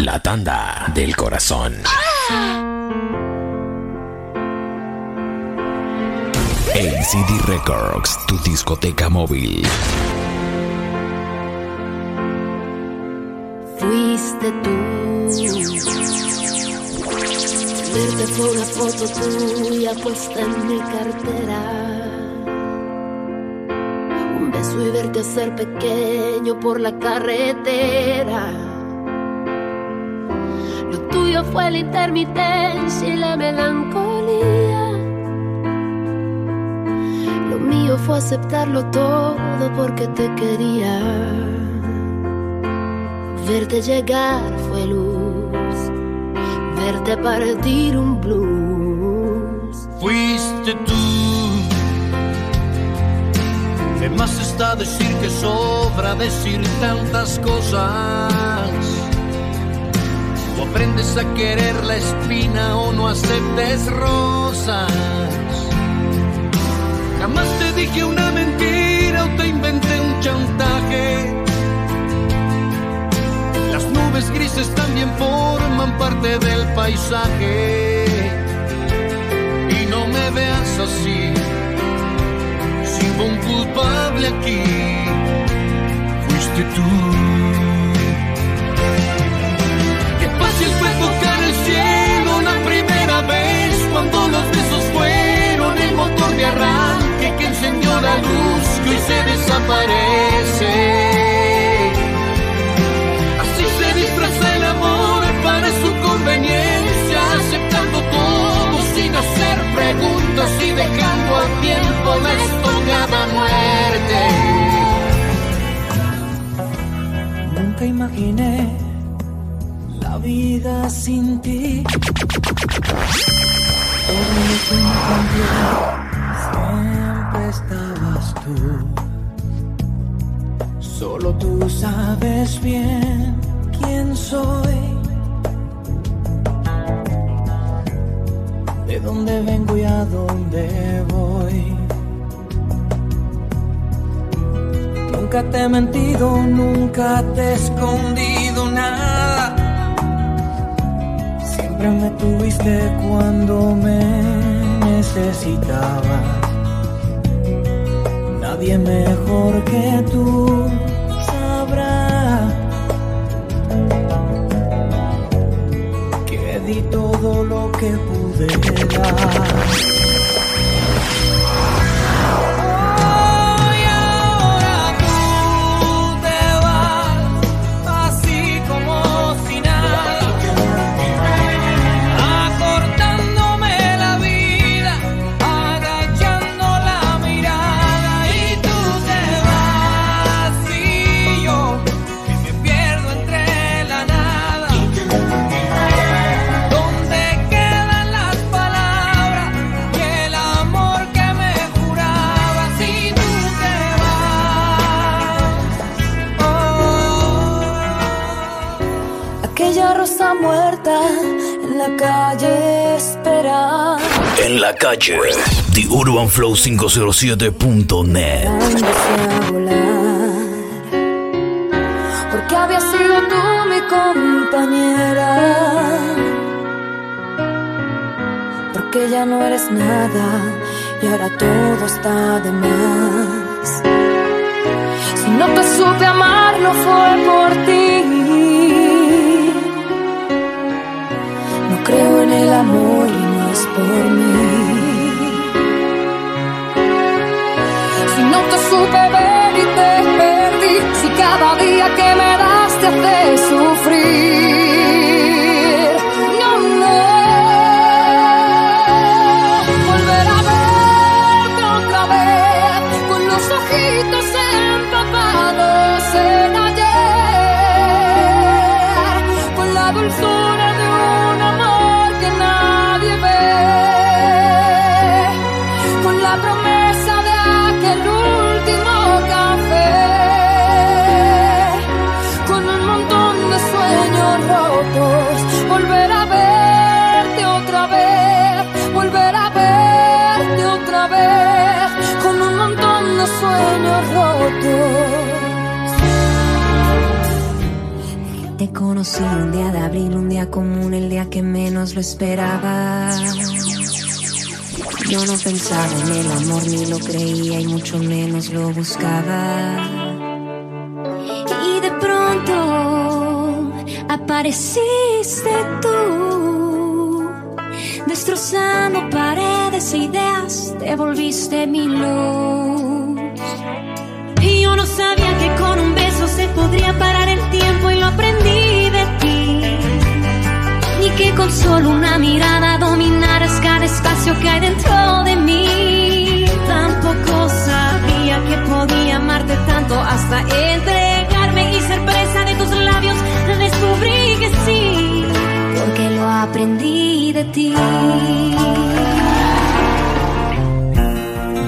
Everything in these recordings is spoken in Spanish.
La tanda del corazón. ACD Records, tu discoteca móvil. Fuiste tú. Verte fue una foto tuya puesta en mi cartera. Un beso y verte hacer pequeño por la carretera. Fue la intermitencia y la melancolía. Lo mío fue aceptarlo todo porque te quería. Verte llegar fue luz, verte partir un blues. Fuiste tú. De más está decir que sobra decir tantas cosas. O aprendes a querer la espina o no aceptes rosas. Jamás te dije una mentira o te inventé un chantaje. Las nubes grises también forman parte del paisaje. Y no me veas así, sin un culpable aquí. Fuiste tú. La luz que hoy se desaparece. Así se disfraza el amor para su conveniencia, aceptando todo sin hacer preguntas y dejando al tiempo la estocada muerte. Nunca imaginé la vida sin ti. Todo me estabas Solo tú sabes bien quién soy. De dónde vengo y a dónde voy. Nunca te he mentido, nunca te he escondido nada. Siempre me tuviste cuando me necesitabas. Nadie mejor que tú sabrá que di todo lo que pude dar. Calle, The Urban Flow 507.net. dándose a volar. Porque había sido tú mi compañera. Porque ya no eres nada y ahora todo está de más. Si no te supe amar, no fue por ti. Creo en el amor y no es por mí. No te supe ver y te perdí, si cada día que me das te hace sufrir. Conocí un día de abril, un día común, el día que menos lo esperaba. Yo no pensaba en el amor, ni lo creía y mucho menos lo buscaba. Y de pronto apareciste tú, destrozando paredes e ideas, te volviste mi luz. Y yo no sabía que con un beso se podría parar solo una mirada dominaras cada espacio que hay dentro de mí. Tampoco sabía que podía amarte tanto hasta entregarme y ser presa de tus labios. Descubrí que sí, porque lo aprendí de ti.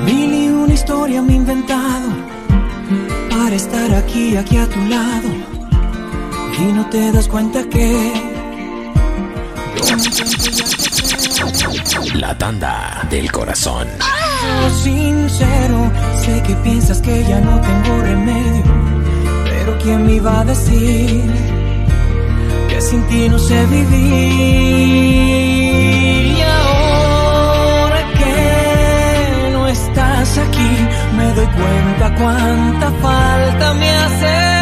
Mil una historia me he inventado para estar aquí, aquí a tu lado. Y no te das cuenta que La tanda del corazón. Soy sincero, sé que piensas que ya no tengo remedio, pero ¿quién me iba a decir que sin ti no sé vivir? Y ahora que no estás aquí, me doy cuenta cuánta falta me hace.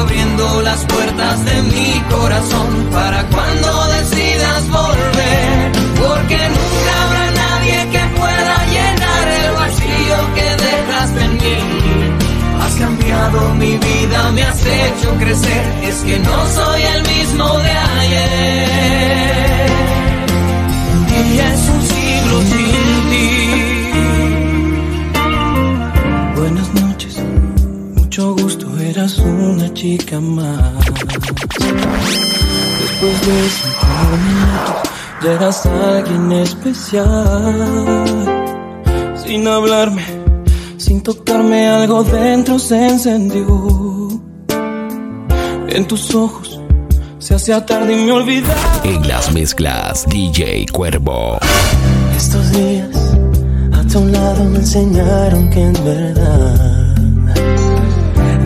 Abriendo las puertas de mi corazón para cuando decidas volver, porque nunca habrá nadie que pueda llenar el vacío que dejaste en mí. Has cambiado mi vida, me has hecho crecer, es que no soy el mismo de ayer. Día es un siglo sin ti. Chica más. Después de cinco minutos, ya eras alguien especial. Sin hablarme, sin tocarme, algo dentro se encendió. En tus ojos se hacía tarde y me olvidaba. En las mezclas, DJ Cuervo. Estos días a tu lado me enseñaron que en verdad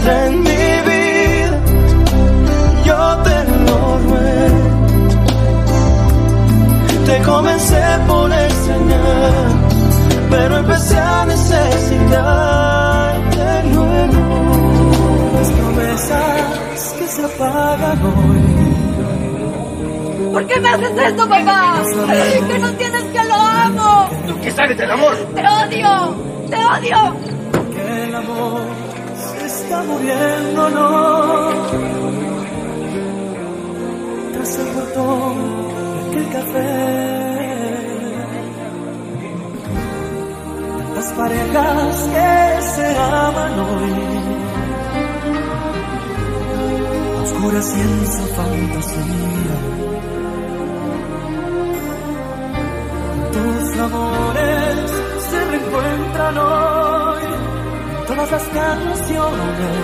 Entra en mi vida, yo te lo ruego. Te comencé por extrañar, pero empecé a necesitarte luego. Las promesas que se apagan hoy. ¿Por qué me haces esto, papá? Que no entiendes que lo amo. ¿Qué sabes del amor? Te odio. Te odio. que el amor está muriendo, no. Tras el portón de aquel café, tantas parejas que se aman hoy, oscuras y en su fantasía. Tus amores se reencuentran hoy todas las canciones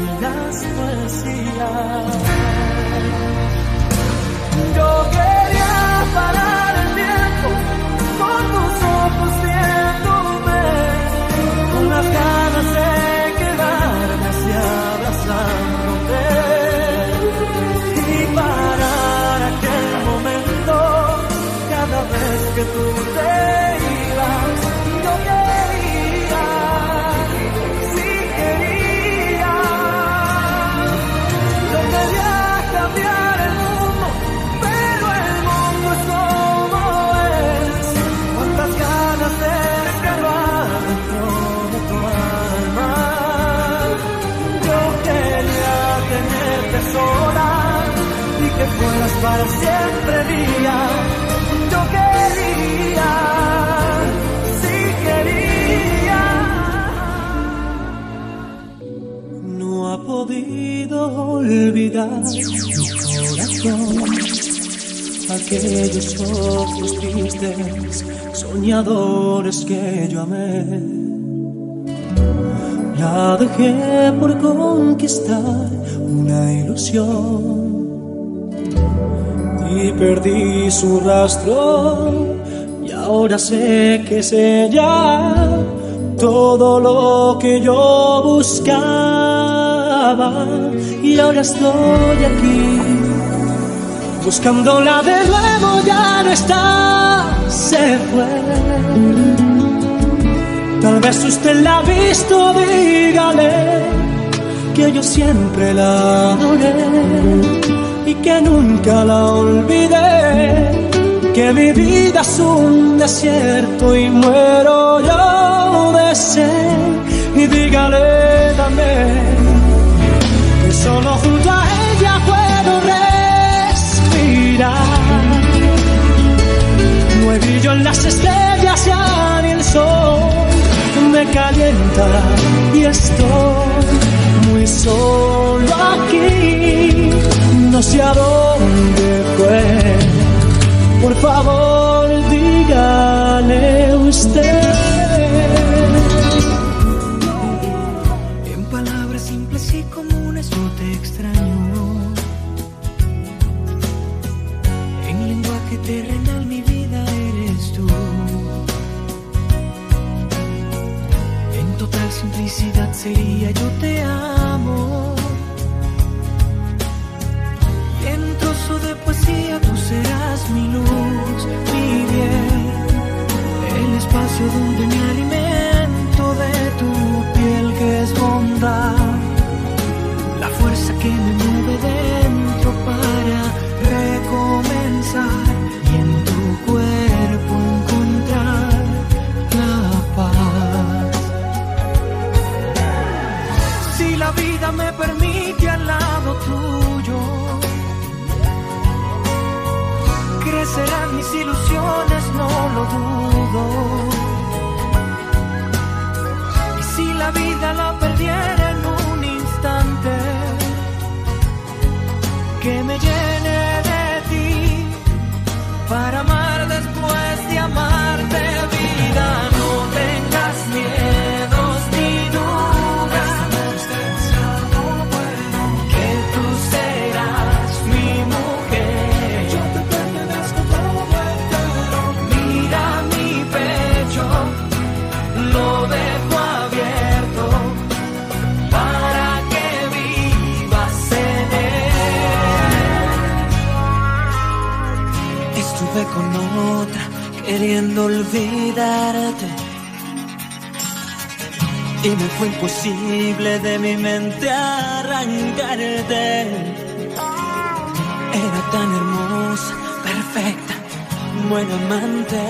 y las poesías. Yo quería parar el tiempo con tus ojos viéndome, con las ganas de quedarme así abrazándote y parar aquel momento cada vez que tú para siempre día. Yo quería, sí quería. No ha podido olvidar mi corazón aquellos ojos tristes, soñadores que yo amé. La dejé por conquistar una ilusión perdí su rastro. Y ahora sé que es ella todo lo que yo buscaba. Y ahora estoy aquí buscándola de nuevo. Ya no está se fue. Tal vez usted la ha visto dígale que yo siempre la adoré y que nunca la olvidé. Que mi vida es un desierto y muero yo de sed. Y dígale también que solo junto a ella puedo respirar. No he brillo en las estrellas ya ni el sol me calienta y estoy muy solo aquí no sé a dónde fue por favor, dígale usted. En palabras simples y comunes no te extraño. En lenguaje terrenal mi vida eres tú. En total simplicidad sería yo te Estuve con otra queriendo olvidarte. Y me fue imposible de mi mente arrancarte. Era tan hermosa, perfecta, buena amante,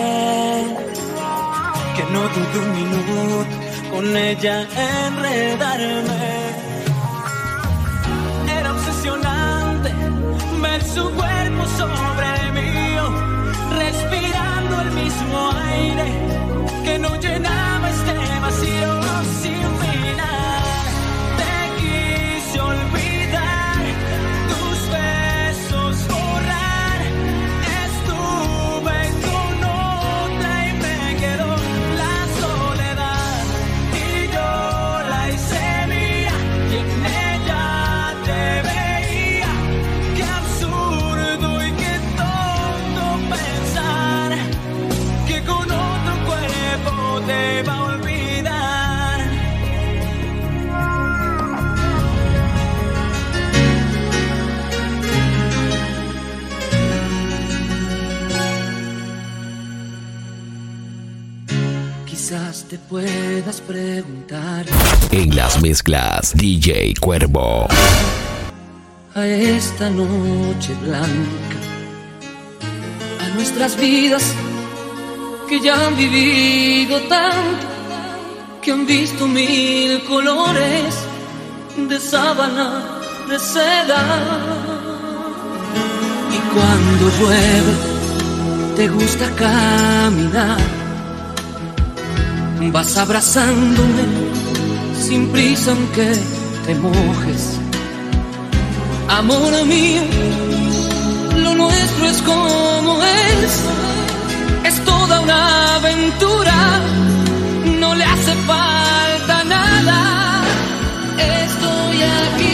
que no tuve un minuto con ella enredarme. Era obsesionante ver su cuerpo sobre mío, respirando el mismo aire que no llenaba este vacío te puedas preguntar En las mezclas, DJ Cuervo. a esta noche blanca, a nuestras vidas que ya han vivido tanto, que han visto mil colores de sábana, de seda. Y cuando llueve, te gusta caminar, vas abrazándome sin prisa aunque te mojes. Amor mío, lo nuestro es como es, es toda una aventura, no le hace falta nada, estoy aquí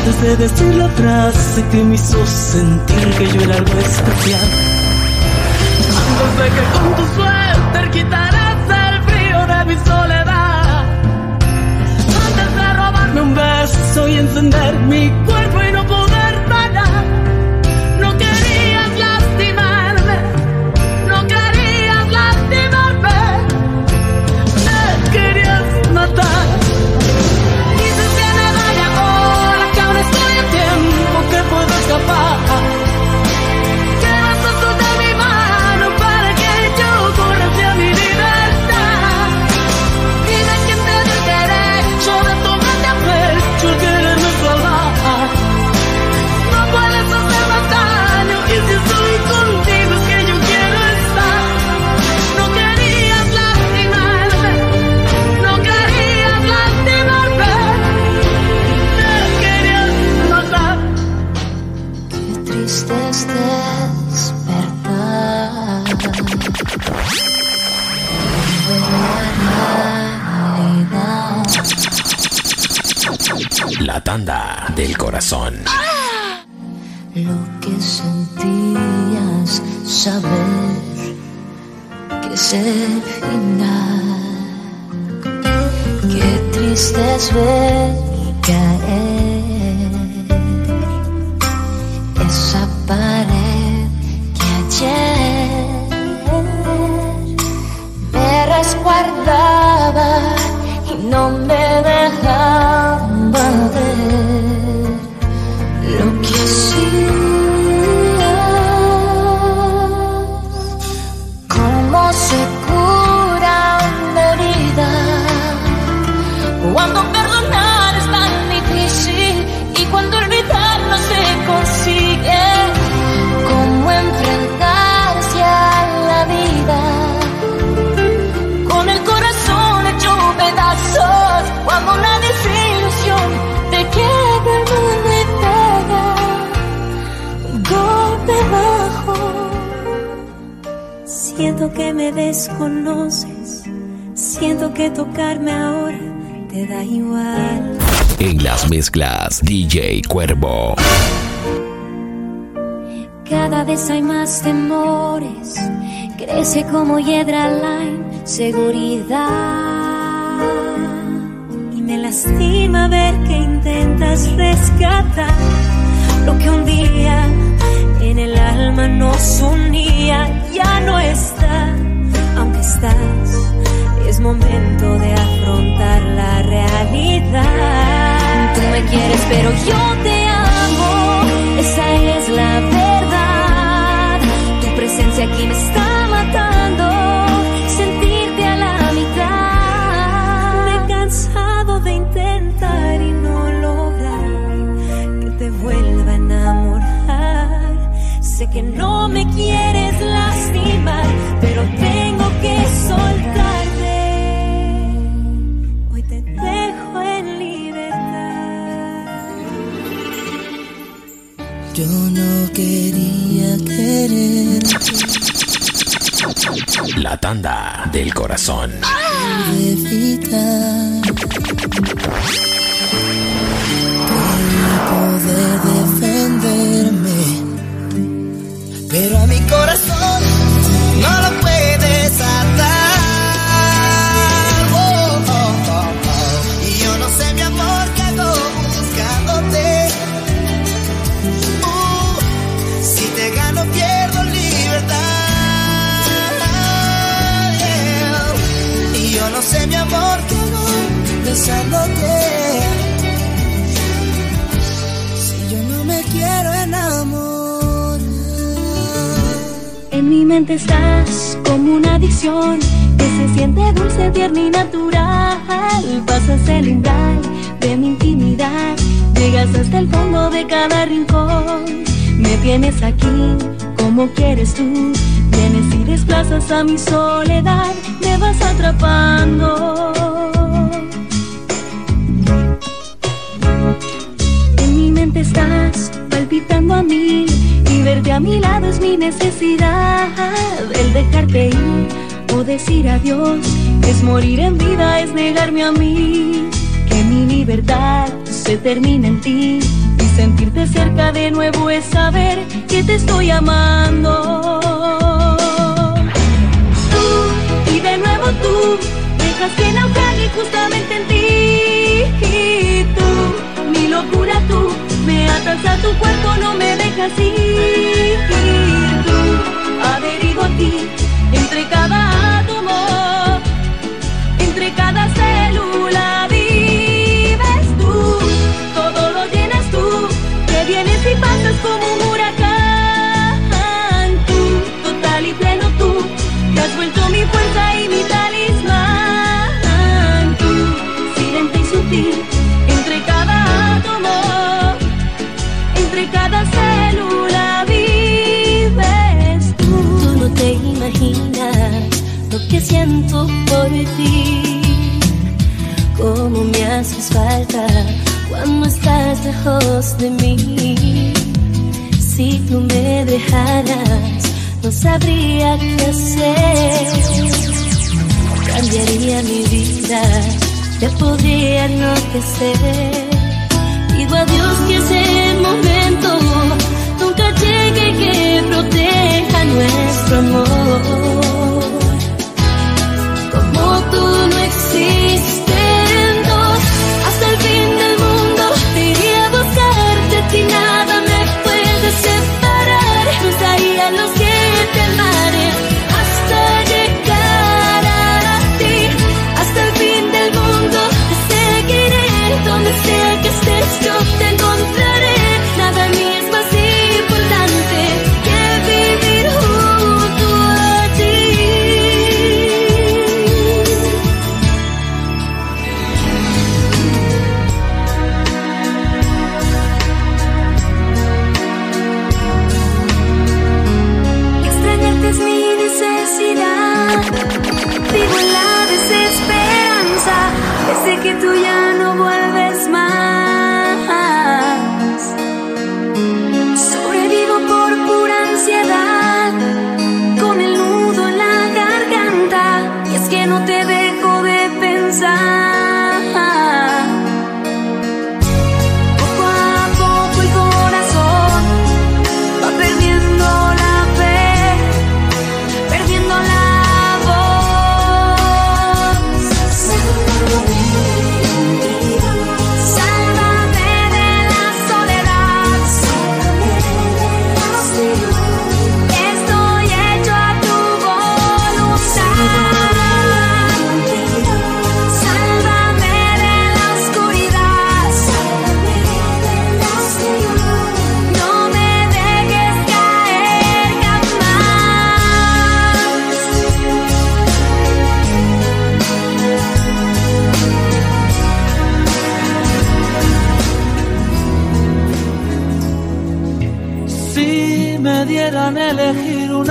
Antes de decir la frase que me hizo sentir que yo era algo especial. Antes de que con tu suerte quitaras el frío de mi soledad. Antes de robarme un beso y encender mi cuerpo puedo Siento que me desconoces, siento que tocarme ahora te da igual. En las mezclas, DJ Cuervo. Cada vez hay más temores, crece como hiedra la inseguridad. Y me lastima ver que intentas rescatar lo que un día en el alma nos unía. Ya no está, aunque estás, es momento de afrontar la realidad. Tú me quieres, pero yo te amo, esa es la verdad. Tu presencia aquí me está que no me quieres lastimar, pero soltarte. Hoy te dejo en libertad. Yo no quería querer. La tanda del corazón. evitar En mi mente estás como una adicción que se siente dulce, tierna y natural. Pasas el umbral de mi intimidad, llegas hasta el fondo de cada rincón. Me tienes aquí como quieres tú, vienes y desplazas a mi soledad, me vas atrapando. En mi mente estás palpitando a mí y verte a mi lado es mi necesidad. El dejarte ir o decir adiós es morir en vida, es negarme a mí. Que mi libertad se termine en ti y sentirte cerca de nuevo es saber que te estoy amando. Tú y de nuevo tú dejas que naufrague justamente en ti. Y tú, mi locura tú, me atas a tu cuerpo, no me dejas ir. Cuando estás lejos de mí. Si tú me dejaras, no sabría qué hacer. Cambiaría mi vida, ya podría enloquecer. Pido a Dios que ese momento nunca llegue que proteja nuestro amor.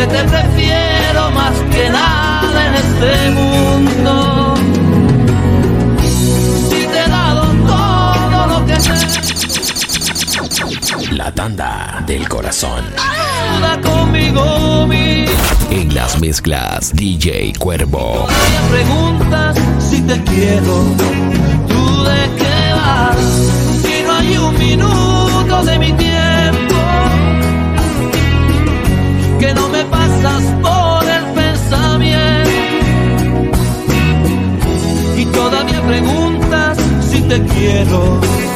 Que te prefiero más que nada en este mundo. Si te he dado todo lo que sé. La tanda del corazón. Ayuda conmigo, mi. En las mezclas, DJ Cuervo. Todavía preguntas si te quiero. ¿Tú de qué vas? Si no hay un minuto de mi tiempo que no me por el pensamiento y todavía preguntas si te quiero.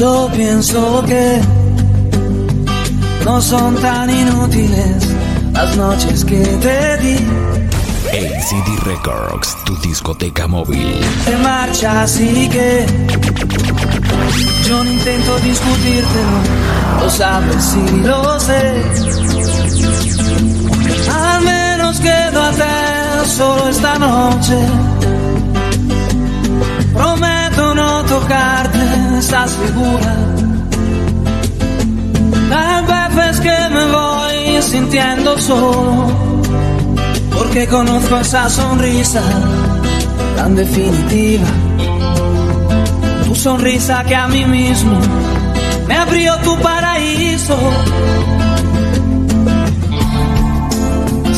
Yo pienso que no son tan inútiles las noches que te di. ACD Records, tu discoteca móvil. Te marcha así que yo no intento discutírtelo, lo sabes y lo sé. Al menos quédate solo esta noche. Prometo no tocarte, estás segura. Hay veces que me voy sintiendo solo, porque conozco esa sonrisa tan definitiva. Tu sonrisa que a mí mismo me abrió tu paraíso.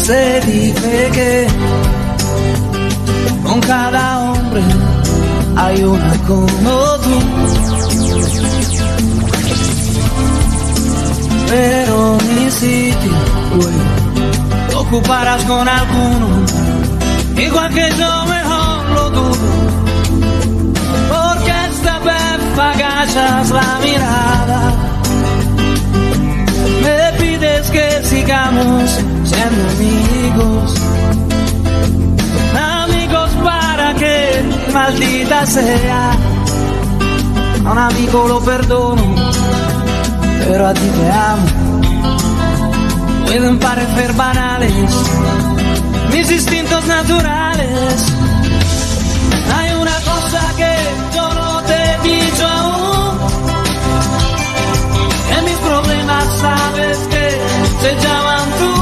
Se dice que con cada hombre hay una como tú. Pero mi sitio, lo ocuparás con alguno, igual que yo mejor lo dudo. Porque esta vez agachas la mirada, me pides que sigamos siendo. Amigos maldita sea. A un amigo lo perdono, pero a ti te amo. Pueden parecer banales mis instintos naturales. Hay una cosa que yo no te he dicho aún. En mis problemas sabes que se llaman tú.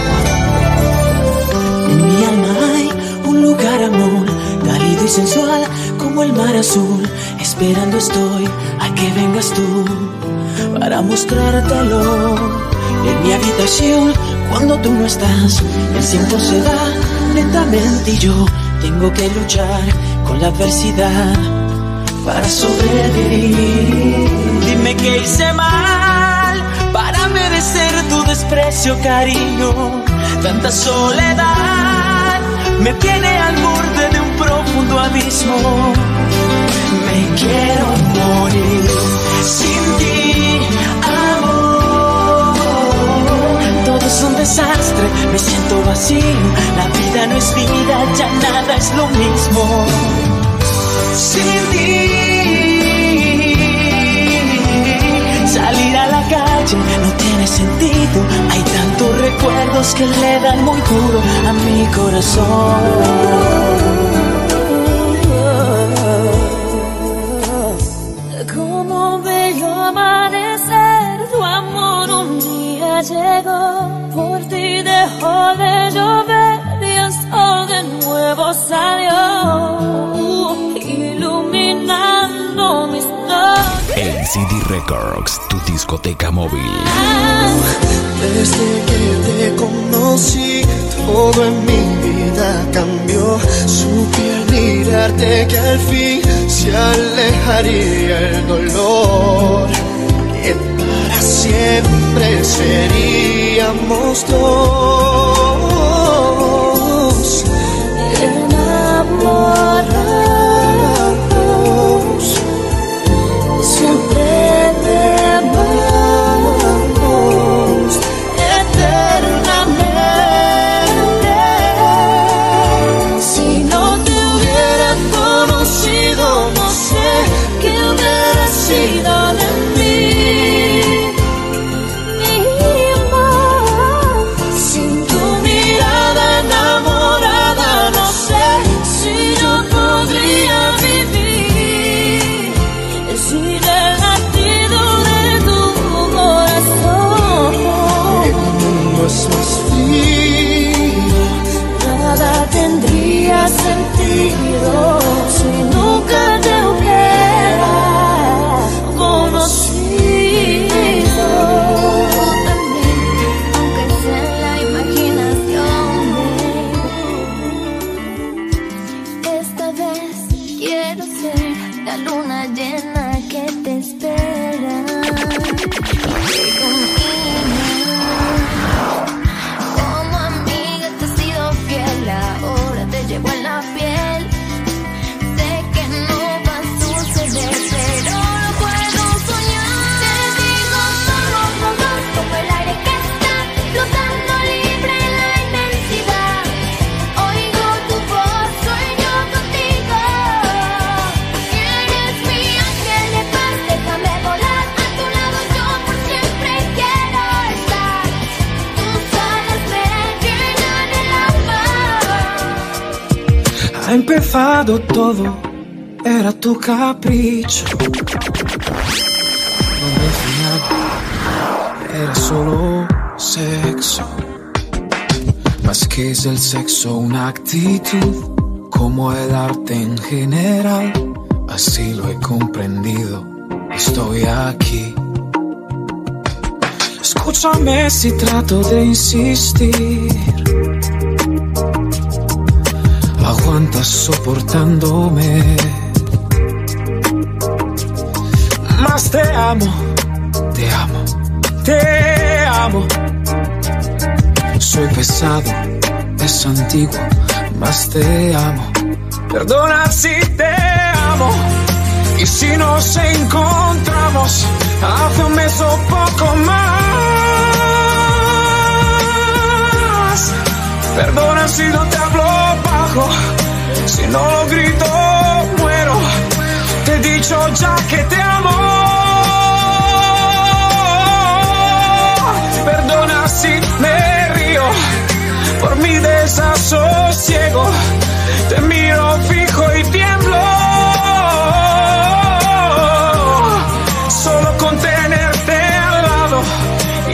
Sensual como el mar azul. Esperando estoy a que vengas tú para mostrártelo. En mi habitación, cuando tú no estás, el tiempo se da lentamente y yo tengo que luchar con la adversidad para sobrevivir. Dime que hice mal para merecer tu desprecio, cariño. Tanta soledad me tiene al borde de un profundo abismo. Me quiero morir sin ti, amor. Todo es un desastre, me siento vacío. La vida no es vida, ya nada es lo mismo. Sin ti, salir a no tiene sentido. Hay tantos recuerdos que le dan muy duro a mi corazón. Como bello amanecer, tu amor un día llegó, por ti dejó de llover y el de nuevo salió, iluminando mis noches. El CD Records, discoteca móvil. Desde que te conocí, todo en mi vida cambió. Supe al mirarte que al fin se alejaría el dolor. Que para siempre seríamos dos. Enamorados, Ha empezado todo, era tu capricho. No me fiaba, era solo sexo. Más que es el sexo, una actitud, como el arte en general. Así lo he comprendido, estoy aquí. Escúchame si trato de insistir. Aguantas soportándome. Más te amo, te amo, te amo. Soy pesado, es antiguo, más te amo. Perdona si te amo. Y si nos encontramos hace un mes o poco más. Perdona si no te hablo bajo, si no lo grito, muero. Te he dicho ya que te amo.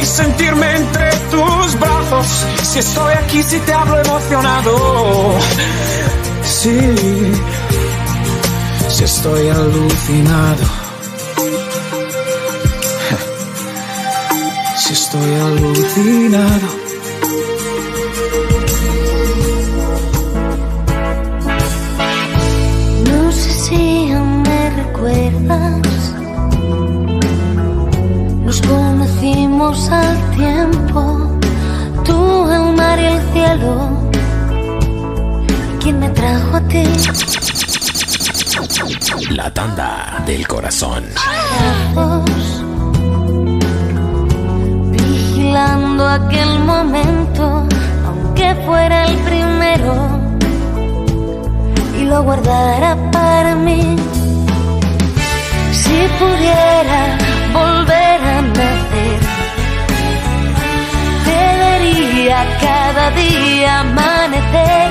Sentirme entre tus brazos. Si estoy aquí, si te hablo emocionado. Sí, estoy alucinado. Si estoy alucinado. al tiempo. Tú, el mar y el cielo. ¿Quién me trajo a ti? La tanda del corazón. Vigilando aquel momento, aunque fuera el primero, y lo guardara para mí. Si pudiera volver a nacer, vería cada día amanecer,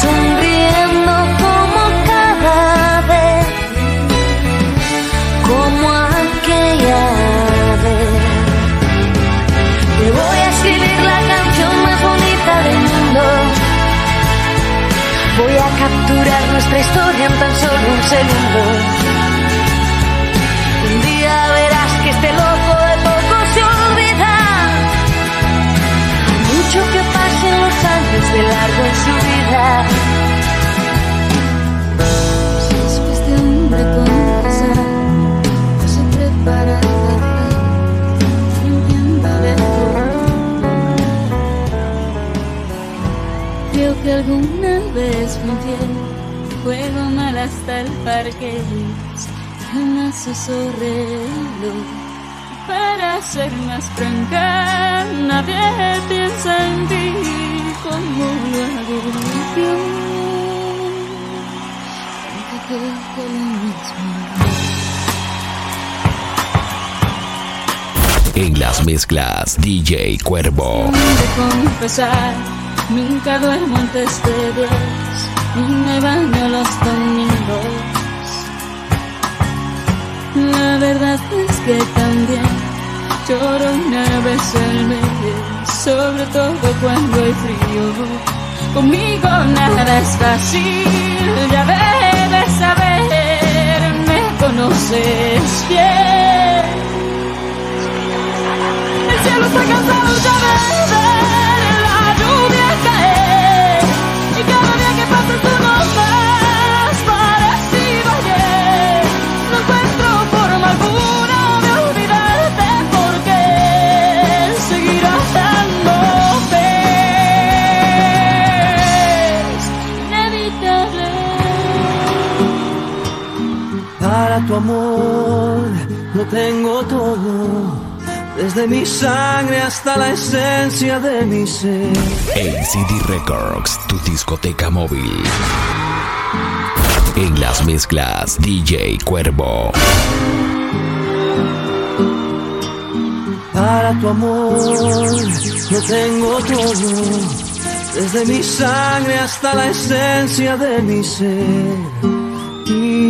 sonriendo como cada vez como aquella vez. Te voy a escribir la canción más bonita del mundo. Voy a capturar nuestra historia en tan solo un segundo. De su vida. Después de hombre confesar, se prepara. Creo que alguna vez fui juego mal hasta el parque, jamás reloj. Para ser más franca, nadie piensa en ti como lo hago yo. Aunque creo que lo mismo. En las mezclas, DJ Cuervo. de confesar, nunca duermo antes de diez y me baño los domingos. La verdad es que también lloro una vez al mes, sobre todo cuando hay frío. Conmigo nada es fácil, ya debes saber, me conoces bien. El cielo está cansado ya de ver la lluvia caer Y cada día que pasa tú no tu amor lo tengo todo, desde mi sangre hasta la esencia de mi ser. ACD Records, tu discoteca móvil. En las mezclas, DJ Cuervo. Para tu amor lo tengo todo, desde mi sangre hasta la esencia de mi ser. Y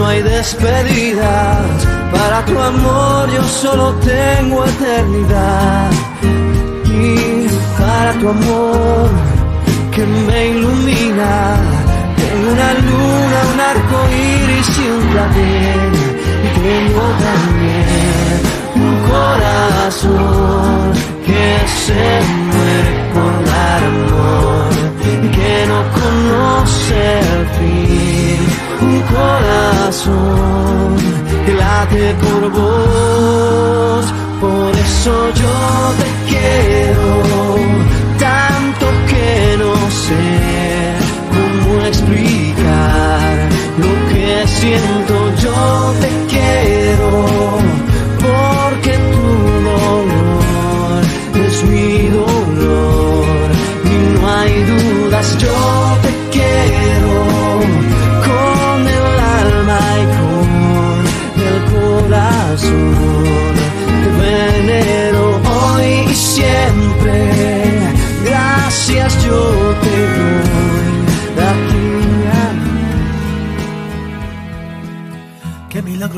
no hay despedidas. Para tu amor yo solo tengo eternidad. Y para tu amor que me ilumina. Tengo una luna, un arco iris y un platel. Y tengo también un corazón que se muere por dar amor y que no conoce el fin. Un corazón que late por vos. Por eso yo te quiero tanto que no sé cómo explicar lo que siento.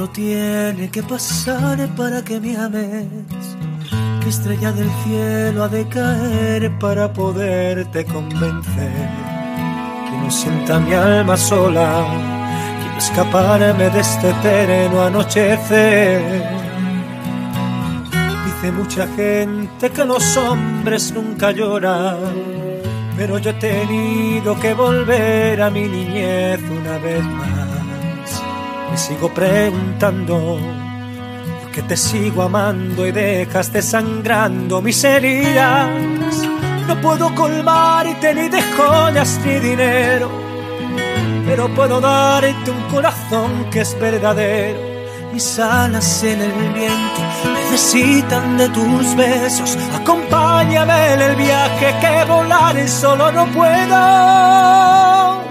Milagro tiene que pasar para que me ames? ¿Qué estrella del cielo ha de caer para poderte convencer? Que no sienta mi alma sola, quiero escaparme de este eterno anochecer. Dice mucha gente que los hombres nunca lloran pero yo he tenido que volver a mi niñez una vez más. Me sigo preguntando por qué te sigo amando y dejas desangrando mis heridas. No puedo colmarte ni de joyas ni dinero, pero puedo darte un corazón que es verdadero mis alas en el viento necesitan de tus besos. Acompáñame en el viaje que volar solo no puedo.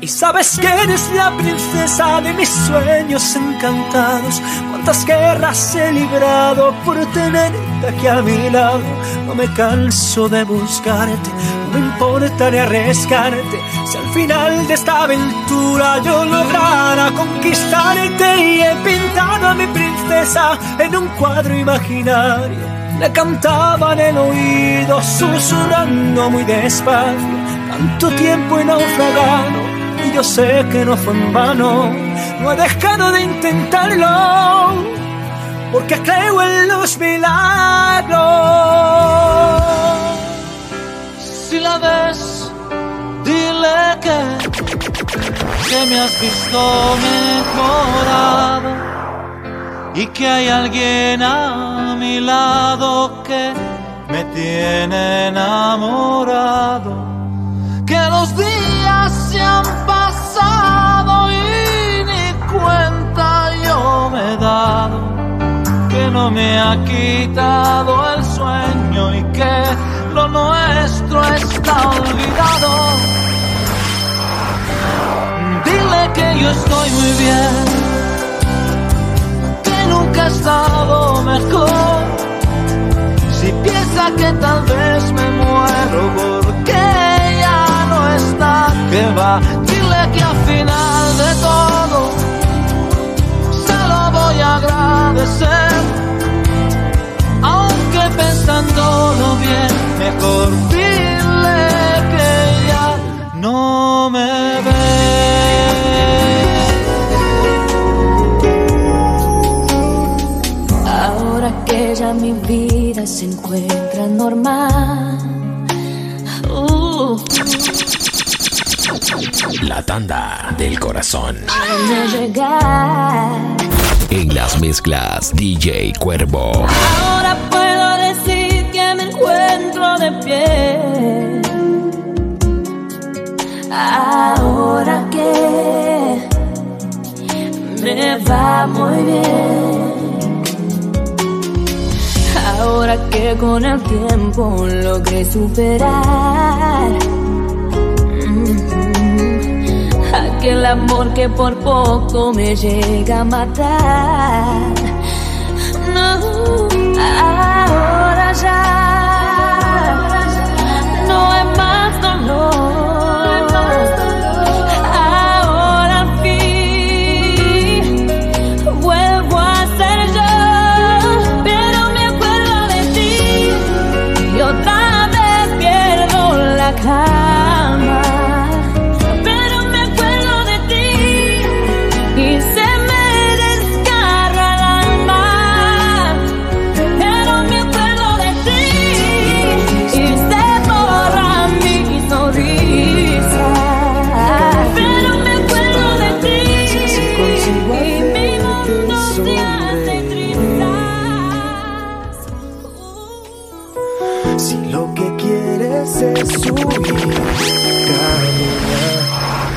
Y sabes que eres la princesa de mis sueños encantados. Cuántas guerras he librado por tenerte aquí a mi lado. No me canso de buscarte, no me importa ni arriesgarte. Si al final de esta aventura yo lograra conquistarte y he pintado a mi princesa en un cuadro imaginario. Le cantaba en el oído, susurrando muy despacio. Tanto tiempo he naufragado yo sé que no fue en vano. No he dejado de intentarlo, porque creo en los milagros. Si la ves, dile que, que me has visto mejorado y que hay alguien a mi lado que me tiene enamorado. Que los días me ha quitado el sueño y que lo nuestro está olvidado. Dile que yo estoy muy bien, que nunca he estado mejor. Si piensa que tal vez me muero porque ya no está, que va. Dile que al final de todo se lo voy a agradecer. Pensándolo bien, mejor dile que ya no me Ahora que ya mi vida se encuentra normal. Uh, La tanda del corazón. En las mezclas DJ Cuervo. Ahora puedo pie. Ahora que me va muy bien. Ahora que con el tiempo logré superar mm, aquel amor que por poco me llega a matar. No, ahora ya no hay más dolor. Ahora subir, caminar,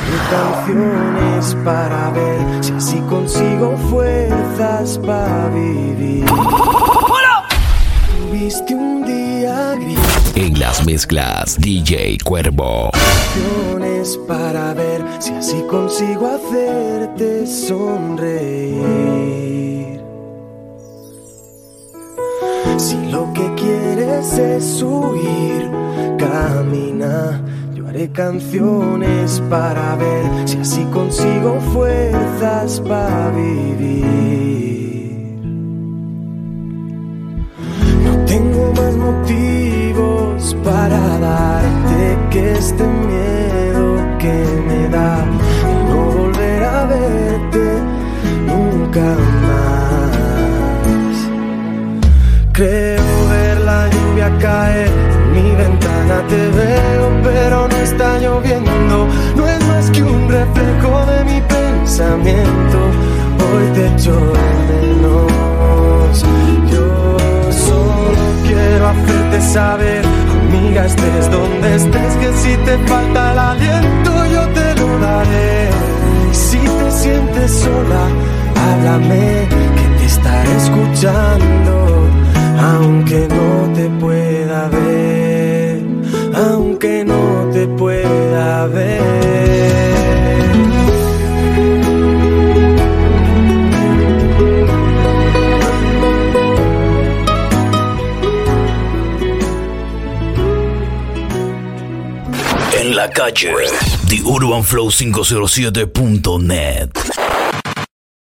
mi canción es para ver si así consigo fuerzas para vivir. Tuviste un día gris, En las mezclas DJ Cuervo. canciones para ver si así consigo hacerte sonreír. Si lo que quieres es huir, camina. Yo Haré canciones para ver si así consigo fuerzas para vivir. No tengo más motivos para darte que este miedo que me da de no volver a verte nunca más. Creo ver la lluvia caer en mi ventana, te veo, pero no está lloviendo. No es más que un reflejo de mi pensamiento. Hoy te echo de menos. Yo solo quiero hacerte saber, amiga, estés donde estés, que si te falta el aliento, yo te lo daré. Si te sientes sola, háblame, que te estaré escuchando, aunque no te pueda ver, aunque no te pueda ver. En la calle, TheUrbanFlow507.net.